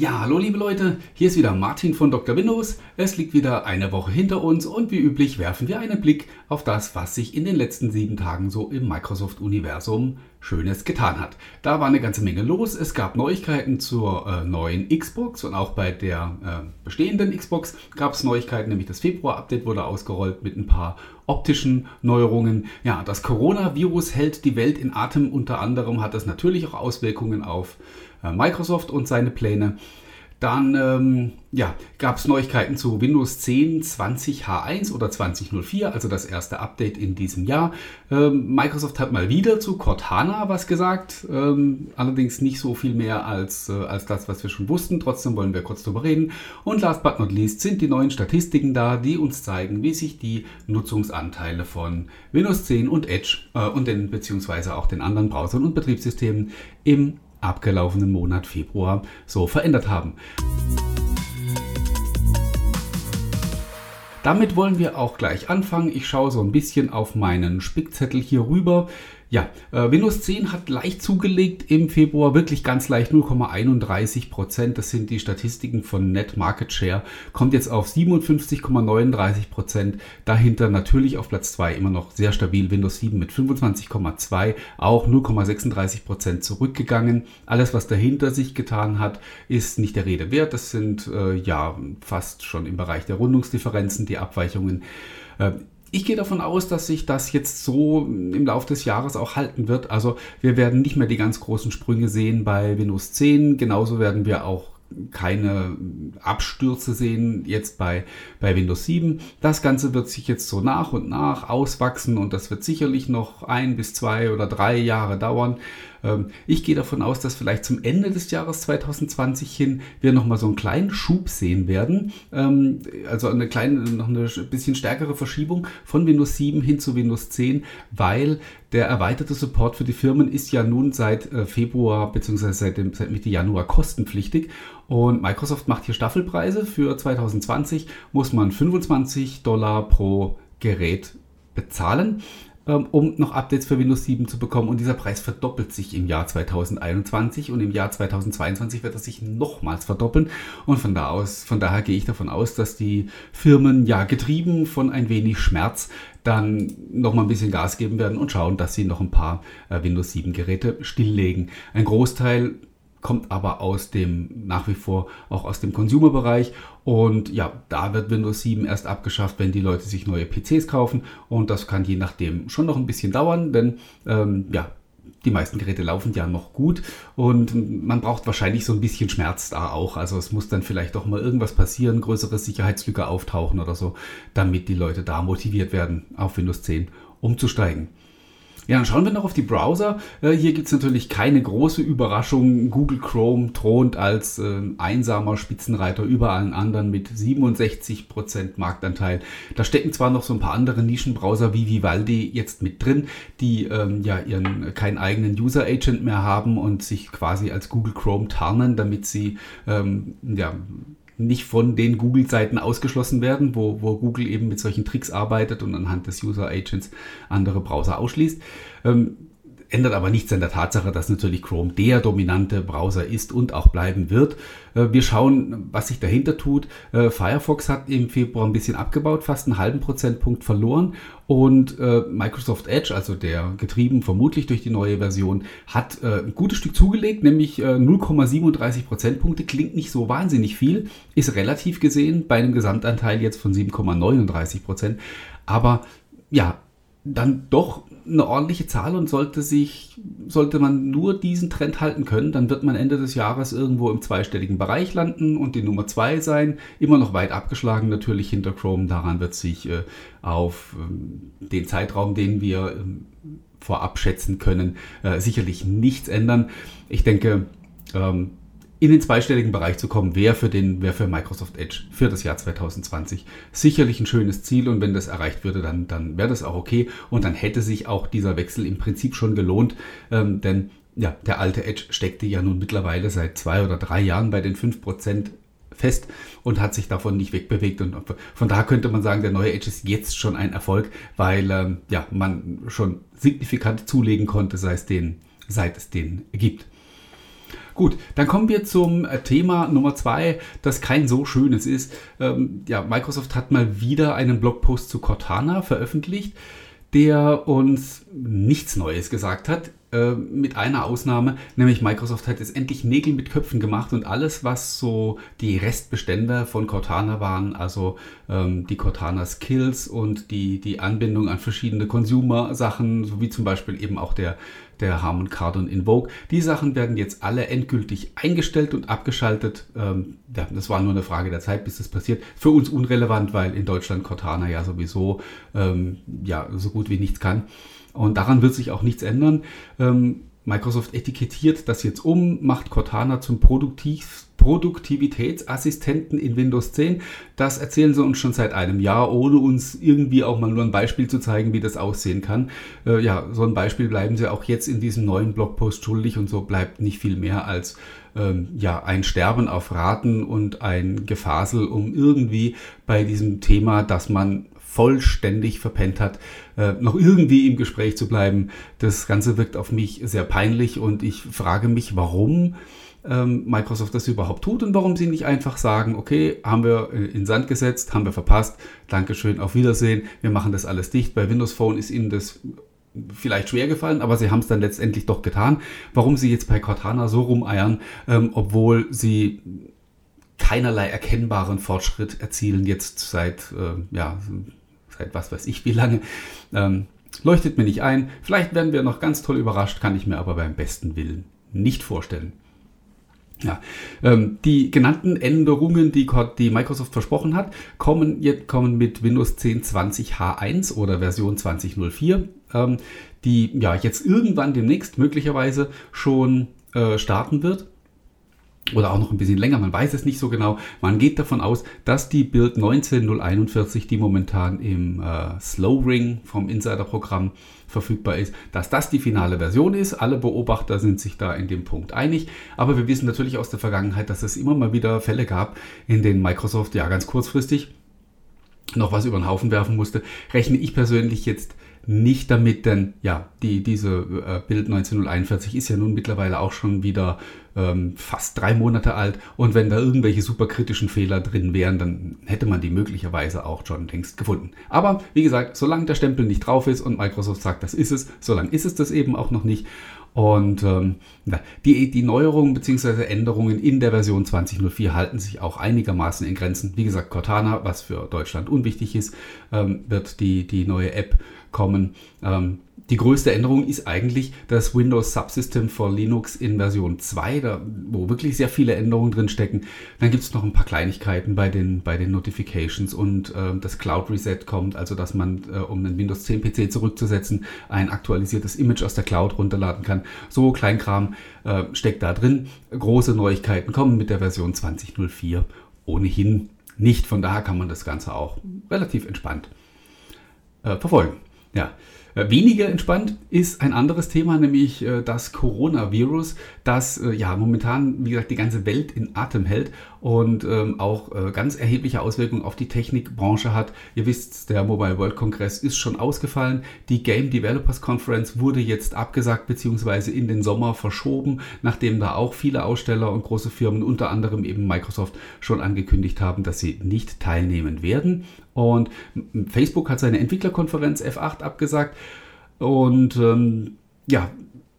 Ja, hallo liebe Leute, hier ist wieder Martin von Dr. Windows. Es liegt wieder eine Woche hinter uns und wie üblich werfen wir einen Blick auf das, was sich in den letzten sieben Tagen so im Microsoft-Universum Schönes getan hat. Da war eine ganze Menge los. Es gab Neuigkeiten zur äh, neuen Xbox und auch bei der äh, bestehenden Xbox gab es Neuigkeiten, nämlich das Februar-Update wurde ausgerollt mit ein paar optischen Neuerungen. Ja, das Coronavirus hält die Welt in Atem. Unter anderem hat das natürlich auch Auswirkungen auf äh, Microsoft und seine Pläne. Dann ähm, ja, gab es Neuigkeiten zu Windows 10 20H1 oder 2004, also das erste Update in diesem Jahr. Ähm, Microsoft hat mal wieder zu Cortana was gesagt, ähm, allerdings nicht so viel mehr als, äh, als das, was wir schon wussten. Trotzdem wollen wir kurz darüber reden. Und last but not least sind die neuen Statistiken da, die uns zeigen, wie sich die Nutzungsanteile von Windows 10 und Edge äh, und den beziehungsweise auch den anderen Browsern und Betriebssystemen im abgelaufenen Monat Februar so verändert haben. Damit wollen wir auch gleich anfangen. Ich schaue so ein bisschen auf meinen Spickzettel hier rüber. Ja, äh, Windows 10 hat leicht zugelegt im Februar, wirklich ganz leicht 0,31 Prozent. Das sind die Statistiken von Net Market Share. Kommt jetzt auf 57,39 Prozent. Dahinter natürlich auf Platz 2 immer noch sehr stabil Windows 7 mit 25,2, auch 0,36 Prozent zurückgegangen. Alles, was dahinter sich getan hat, ist nicht der Rede wert. Das sind äh, ja fast schon im Bereich der Rundungsdifferenzen die Abweichungen. Äh, ich gehe davon aus, dass sich das jetzt so im Laufe des Jahres auch halten wird. Also wir werden nicht mehr die ganz großen Sprünge sehen bei Windows 10. Genauso werden wir auch keine Abstürze sehen jetzt bei, bei Windows 7. Das Ganze wird sich jetzt so nach und nach auswachsen und das wird sicherlich noch ein bis zwei oder drei Jahre dauern. Ähm, ich gehe davon aus, dass vielleicht zum Ende des Jahres 2020 hin wir nochmal so einen kleinen Schub sehen werden. Ähm, also eine kleine, noch eine bisschen stärkere Verschiebung von Windows 7 hin zu Windows 10, weil der erweiterte Support für die Firmen ist ja nun seit äh, Februar bzw. Seit, seit Mitte Januar kostenpflichtig und Microsoft macht hier Staffelpreise. Für 2020 muss man 25 Dollar pro Gerät bezahlen. Ähm, um noch Updates für Windows 7 zu bekommen. Und dieser Preis verdoppelt sich im Jahr 2021 und im Jahr 2022 wird er sich nochmals verdoppeln. Und von, da aus, von daher gehe ich davon aus, dass die Firmen ja getrieben von ein wenig Schmerz dann noch mal ein bisschen Gas geben werden und schauen, dass sie noch ein paar äh, Windows 7 Geräte stilllegen. Ein Großteil kommt aber aus dem, nach wie vor auch aus dem Consumer-Bereich. Und ja, da wird Windows 7 erst abgeschafft, wenn die Leute sich neue PCs kaufen. Und das kann je nachdem schon noch ein bisschen dauern, denn ähm, ja, die meisten Geräte laufen ja noch gut und man braucht wahrscheinlich so ein bisschen Schmerz da auch. Also es muss dann vielleicht doch mal irgendwas passieren, größere Sicherheitslücke auftauchen oder so, damit die Leute da motiviert werden, auf Windows 10 umzusteigen. Ja, dann schauen wir noch auf die Browser. Äh, hier gibt es natürlich keine große Überraschung. Google Chrome thront als äh, einsamer Spitzenreiter über allen anderen mit 67% Marktanteil. Da stecken zwar noch so ein paar andere Nischenbrowser wie Vivaldi jetzt mit drin, die ähm, ja ihren keinen eigenen User Agent mehr haben und sich quasi als Google Chrome tarnen, damit sie ähm, ja nicht von den Google-Seiten ausgeschlossen werden, wo, wo Google eben mit solchen Tricks arbeitet und anhand des User Agents andere Browser ausschließt. Ähm, ändert aber nichts an der Tatsache, dass natürlich Chrome der dominante Browser ist und auch bleiben wird. Äh, wir schauen, was sich dahinter tut. Äh, Firefox hat im Februar ein bisschen abgebaut, fast einen halben Prozentpunkt verloren und äh, Microsoft Edge, also der getrieben vermutlich durch die neue Version, hat ein gutes Stück zugelegt, nämlich 0,37 Prozentpunkte. Klingt nicht so wahnsinnig viel, ist relativ gesehen bei einem Gesamtanteil jetzt von 7,39 Prozent. Aber ja, dann doch eine ordentliche Zahl und sollte sich, sollte man nur diesen Trend halten können, dann wird man Ende des Jahres irgendwo im zweistelligen Bereich landen und die Nummer zwei sein. Immer noch weit abgeschlagen natürlich hinter Chrome. Daran wird sich äh, auf äh, den Zeitraum, den wir äh, vorab schätzen können, äh, sicherlich nichts ändern. Ich denke, ähm, in den zweistelligen Bereich zu kommen, wäre für, den, wäre für Microsoft Edge für das Jahr 2020 sicherlich ein schönes Ziel und wenn das erreicht würde, dann, dann wäre das auch okay und dann hätte sich auch dieser Wechsel im Prinzip schon gelohnt, ähm, denn ja, der alte Edge steckte ja nun mittlerweile seit zwei oder drei Jahren bei den 5% fest und hat sich davon nicht wegbewegt. Und von daher könnte man sagen, der neue Edge ist jetzt schon ein Erfolg, weil ähm, ja, man schon signifikant zulegen konnte, sei es den, seit es den gibt. Gut, dann kommen wir zum äh, Thema Nummer zwei, das kein so schönes ist. Ähm, ja, Microsoft hat mal wieder einen Blogpost zu Cortana veröffentlicht, der uns nichts Neues gesagt hat. Äh, mit einer Ausnahme, nämlich Microsoft hat jetzt endlich Nägel mit Köpfen gemacht und alles, was so die Restbestände von Cortana waren, also ähm, die Cortana Skills und die, die Anbindung an verschiedene Consumer-Sachen, sowie zum Beispiel eben auch der, der Harmon Kardon Invoke, die Sachen werden jetzt alle endgültig eingestellt und abgeschaltet. Ähm, ja, das war nur eine Frage der Zeit, bis das passiert. Für uns unrelevant, weil in Deutschland Cortana ja sowieso ähm, ja, so gut wie nichts kann. Und daran wird sich auch nichts ändern. Ähm, Microsoft etikettiert das jetzt um, macht Cortana zum Produktiv Produktivitätsassistenten in Windows 10. Das erzählen sie uns schon seit einem Jahr, ohne uns irgendwie auch mal nur ein Beispiel zu zeigen, wie das aussehen kann. Äh, ja, so ein Beispiel bleiben sie auch jetzt in diesem neuen Blogpost schuldig und so bleibt nicht viel mehr als ähm, ja, ein Sterben auf Raten und ein Gefasel, um irgendwie bei diesem Thema, dass man vollständig verpennt hat, äh, noch irgendwie im Gespräch zu bleiben. Das Ganze wirkt auf mich sehr peinlich und ich frage mich, warum ähm, Microsoft das überhaupt tut und warum sie nicht einfach sagen, okay, haben wir äh, in Sand gesetzt, haben wir verpasst, Dankeschön, auf Wiedersehen, wir machen das alles dicht. Bei Windows Phone ist ihnen das vielleicht schwer gefallen, aber sie haben es dann letztendlich doch getan. Warum sie jetzt bei Cortana so rumeiern, ähm, obwohl sie keinerlei erkennbaren Fortschritt erzielen jetzt seit äh, ja, seit was weiß ich wie lange. Ähm, leuchtet mir nicht ein. Vielleicht werden wir noch ganz toll überrascht, kann ich mir aber beim besten Willen nicht vorstellen. Ja, ähm, die genannten Änderungen, die, die Microsoft versprochen hat, kommen, jetzt, kommen mit Windows 10 20 H1 oder Version 2004, ähm, die ja jetzt irgendwann demnächst möglicherweise schon äh, starten wird oder auch noch ein bisschen länger, man weiß es nicht so genau. Man geht davon aus, dass die Build 19041, die momentan im äh, Slow Ring vom Insider-Programm verfügbar ist, dass das die finale Version ist. Alle Beobachter sind sich da in dem Punkt einig. Aber wir wissen natürlich aus der Vergangenheit, dass es immer mal wieder Fälle gab, in denen Microsoft ja ganz kurzfristig noch was über den Haufen werfen musste. Rechne ich persönlich jetzt nicht damit, denn ja, die, diese äh, Bild 1941 ist ja nun mittlerweile auch schon wieder ähm, fast drei Monate alt und wenn da irgendwelche superkritischen Fehler drin wären, dann hätte man die möglicherweise auch schon längst gefunden. Aber wie gesagt, solange der Stempel nicht drauf ist und Microsoft sagt, das ist es, solange ist es das eben auch noch nicht. Und ähm, die, die Neuerungen bzw. Änderungen in der Version 2004 halten sich auch einigermaßen in Grenzen. Wie gesagt, Cortana, was für Deutschland unwichtig ist, ähm, wird die, die neue App kommen. Ähm, die größte Änderung ist eigentlich das Windows Subsystem for Linux in Version 2, da, wo wirklich sehr viele Änderungen drin stecken. Dann gibt es noch ein paar Kleinigkeiten bei den, bei den Notifications und äh, das Cloud Reset kommt, also dass man, äh, um einen Windows 10 PC zurückzusetzen, ein aktualisiertes Image aus der Cloud runterladen kann. So Kleinkram äh, steckt da drin. Große Neuigkeiten kommen mit der Version 2004 ohnehin nicht. Von daher kann man das Ganze auch relativ entspannt äh, verfolgen. Ja. Äh, weniger entspannt ist ein anderes Thema, nämlich äh, das Coronavirus, das äh, ja momentan, wie gesagt, die ganze Welt in Atem hält und ähm, auch ganz erhebliche Auswirkungen auf die Technikbranche hat. Ihr wisst, der Mobile World Congress ist schon ausgefallen. Die Game Developers Conference wurde jetzt abgesagt bzw. in den Sommer verschoben, nachdem da auch viele Aussteller und große Firmen, unter anderem eben Microsoft, schon angekündigt haben, dass sie nicht teilnehmen werden. Und Facebook hat seine Entwicklerkonferenz F8 abgesagt. Und ähm, ja,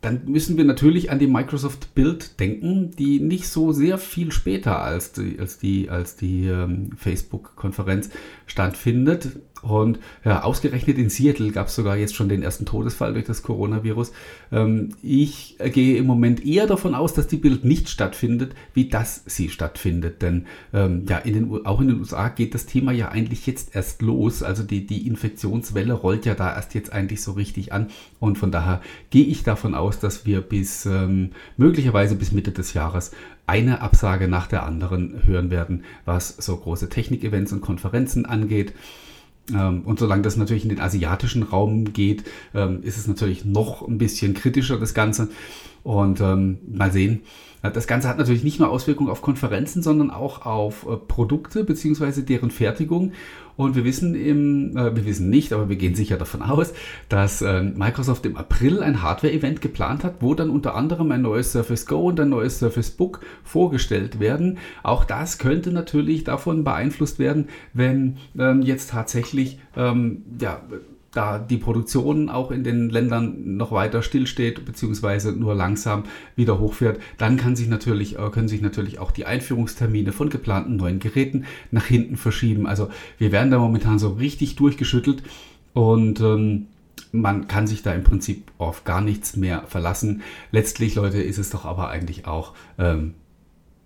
dann müssen wir natürlich an die Microsoft Build denken, die nicht so sehr viel später als die, als die, als die ähm, Facebook-Konferenz stattfindet. Und ja, ausgerechnet in Seattle gab es sogar jetzt schon den ersten Todesfall durch das Coronavirus. Ähm, ich gehe im Moment eher davon aus, dass die Bild nicht stattfindet, wie dass sie stattfindet. Denn ähm, ja, in den, auch in den USA geht das Thema ja eigentlich jetzt erst los. Also die, die Infektionswelle rollt ja da erst jetzt eigentlich so richtig an. Und von daher gehe ich davon aus, dass wir bis ähm, möglicherweise bis Mitte des Jahres eine Absage nach der anderen hören werden, was so große Technik-Events und Konferenzen angeht. Ähm, und solange das natürlich in den asiatischen Raum geht, ähm, ist es natürlich noch ein bisschen kritischer, das Ganze. Und ähm, mal sehen. Das Ganze hat natürlich nicht nur Auswirkungen auf Konferenzen, sondern auch auf äh, Produkte bzw. deren Fertigung. Und wir wissen im, äh, wir wissen nicht, aber wir gehen sicher davon aus, dass äh, Microsoft im April ein Hardware-Event geplant hat, wo dann unter anderem ein neues Surface Go und ein neues Surface Book vorgestellt werden. Auch das könnte natürlich davon beeinflusst werden, wenn ähm, jetzt tatsächlich ähm, ja, da die Produktion auch in den Ländern noch weiter stillsteht beziehungsweise nur langsam wieder hochfährt, dann kann sich natürlich, äh, können sich natürlich auch die Einführungstermine von geplanten neuen Geräten nach hinten verschieben. Also wir werden da momentan so richtig durchgeschüttelt und ähm, man kann sich da im Prinzip auf gar nichts mehr verlassen. Letztlich, Leute, ist es doch aber eigentlich auch ähm,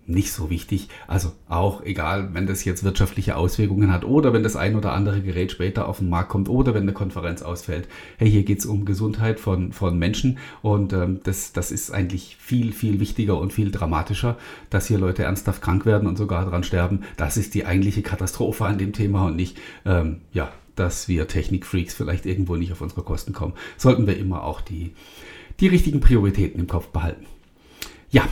nicht so wichtig. Also auch egal, wenn das jetzt wirtschaftliche Auswirkungen hat oder wenn das ein oder andere Gerät später auf den Markt kommt oder wenn eine Konferenz ausfällt. Hey, hier geht es um Gesundheit von, von Menschen und ähm, das, das ist eigentlich viel, viel wichtiger und viel dramatischer, dass hier Leute ernsthaft krank werden und sogar daran sterben. Das ist die eigentliche Katastrophe an dem Thema und nicht, ähm, ja, dass wir Technikfreaks vielleicht irgendwo nicht auf unsere Kosten kommen. Sollten wir immer auch die, die richtigen Prioritäten im Kopf behalten. Ja,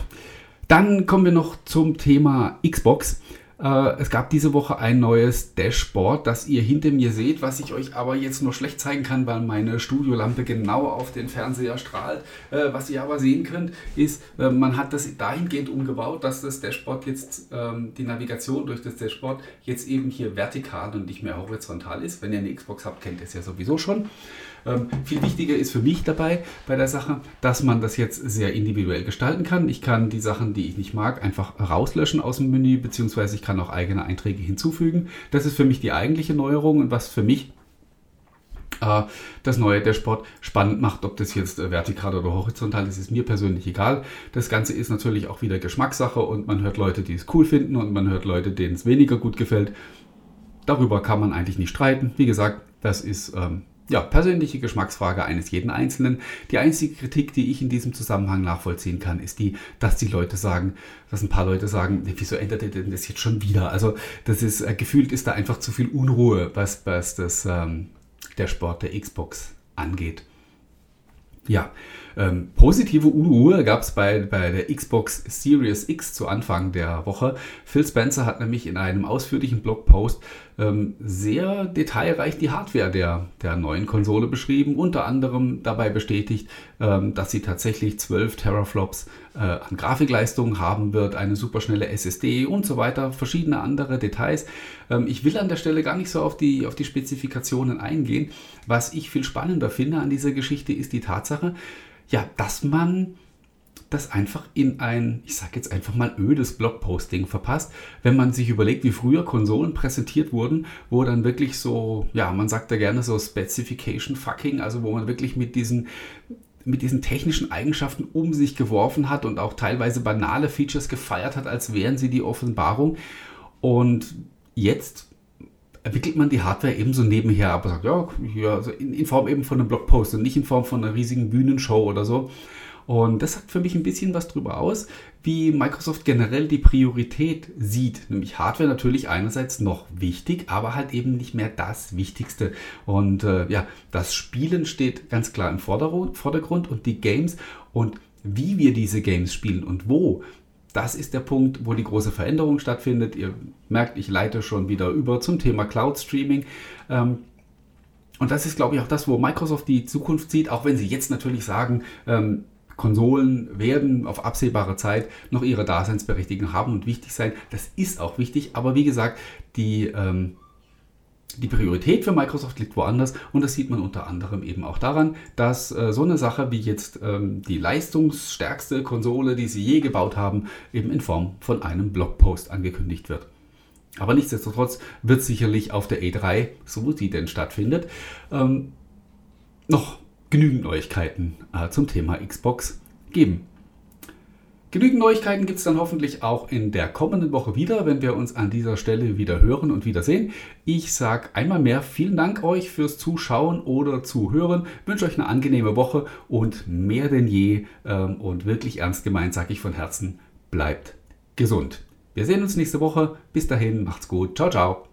dann kommen wir noch zum Thema Xbox. Äh, es gab diese Woche ein neues Dashboard, das ihr hinter mir seht, was ich euch aber jetzt nur schlecht zeigen kann, weil meine Studiolampe genau auf den Fernseher strahlt. Äh, was ihr aber sehen könnt, ist, äh, man hat das dahingehend umgebaut, dass das Dashboard jetzt, ähm, die Navigation durch das Dashboard jetzt eben hier vertikal und nicht mehr horizontal ist. Wenn ihr eine Xbox habt, kennt ihr es ja sowieso schon. Ähm, viel wichtiger ist für mich dabei bei der Sache, dass man das jetzt sehr individuell gestalten kann. Ich kann die Sachen, die ich nicht mag, einfach rauslöschen aus dem Menü, beziehungsweise ich kann auch eigene Einträge hinzufügen. Das ist für mich die eigentliche Neuerung und was für mich äh, das neue Dashboard spannend macht, ob das jetzt äh, vertikal oder horizontal ist, ist mir persönlich egal. Das Ganze ist natürlich auch wieder Geschmackssache und man hört Leute, die es cool finden und man hört Leute, denen es weniger gut gefällt. Darüber kann man eigentlich nicht streiten. Wie gesagt, das ist ähm, ja, persönliche Geschmacksfrage eines jeden Einzelnen. Die einzige Kritik, die ich in diesem Zusammenhang nachvollziehen kann, ist die, dass die Leute sagen, dass ein paar Leute sagen, wieso ändert ihr denn das jetzt schon wieder? Also das ist, äh, gefühlt ist da einfach zu viel Unruhe, was, was das, ähm, der Sport der Xbox angeht. Ja, ähm, positive Unruhe gab es bei, bei der Xbox Series X zu Anfang der Woche. Phil Spencer hat nämlich in einem ausführlichen Blogpost ähm, sehr detailreich die Hardware der, der neuen Konsole beschrieben, unter anderem dabei bestätigt, ähm, dass sie tatsächlich 12 Teraflops äh, an Grafikleistung haben wird, eine superschnelle SSD und so weiter, verschiedene andere Details. Ähm, ich will an der Stelle gar nicht so auf die, auf die Spezifikationen eingehen. Was ich viel spannender finde an dieser Geschichte ist die Tatsache, ja, dass man das einfach in ein, ich sage jetzt einfach mal ödes Blogposting verpasst, wenn man sich überlegt, wie früher Konsolen präsentiert wurden, wo dann wirklich so, ja, man sagt da gerne so Specification Fucking, also wo man wirklich mit diesen mit diesen technischen Eigenschaften um sich geworfen hat und auch teilweise banale Features gefeiert hat, als wären sie die Offenbarung. Und jetzt entwickelt man die Hardware ebenso nebenher, aber sagt, ja, ja also in, in, Form eben von einem Blogpost und nicht in Form von einer riesigen Bühnenshow oder so. Und das sagt für mich ein bisschen was darüber aus, wie Microsoft generell die Priorität sieht. Nämlich Hardware natürlich einerseits noch wichtig, aber halt eben nicht mehr das Wichtigste. Und äh, ja, das Spielen steht ganz klar im Vordergrund und die Games und wie wir diese Games spielen und wo, das ist der Punkt, wo die große Veränderung stattfindet. Ihr merkt, ich leite schon wieder über zum Thema Cloud Streaming. Ähm, und das ist, glaube ich, auch das, wo Microsoft die Zukunft sieht, auch wenn sie jetzt natürlich sagen, ähm, Konsolen werden auf absehbare Zeit noch ihre Daseinsberechtigung haben und wichtig sein. Das ist auch wichtig, aber wie gesagt, die, ähm, die Priorität für Microsoft liegt woanders und das sieht man unter anderem eben auch daran, dass äh, so eine Sache wie jetzt ähm, die leistungsstärkste Konsole, die sie je gebaut haben, eben in Form von einem Blogpost angekündigt wird. Aber nichtsdestotrotz wird sicherlich auf der E3, so sie denn stattfindet, ähm, noch genügend Neuigkeiten äh, zum Thema Xbox geben. Genügend Neuigkeiten gibt es dann hoffentlich auch in der kommenden Woche wieder, wenn wir uns an dieser Stelle wieder hören und wiedersehen. Ich sage einmal mehr vielen Dank euch fürs Zuschauen oder Zuhören, wünsche euch eine angenehme Woche und mehr denn je ähm, und wirklich ernst gemeint sage ich von Herzen, bleibt gesund. Wir sehen uns nächste Woche. Bis dahin, macht's gut. Ciao, ciao.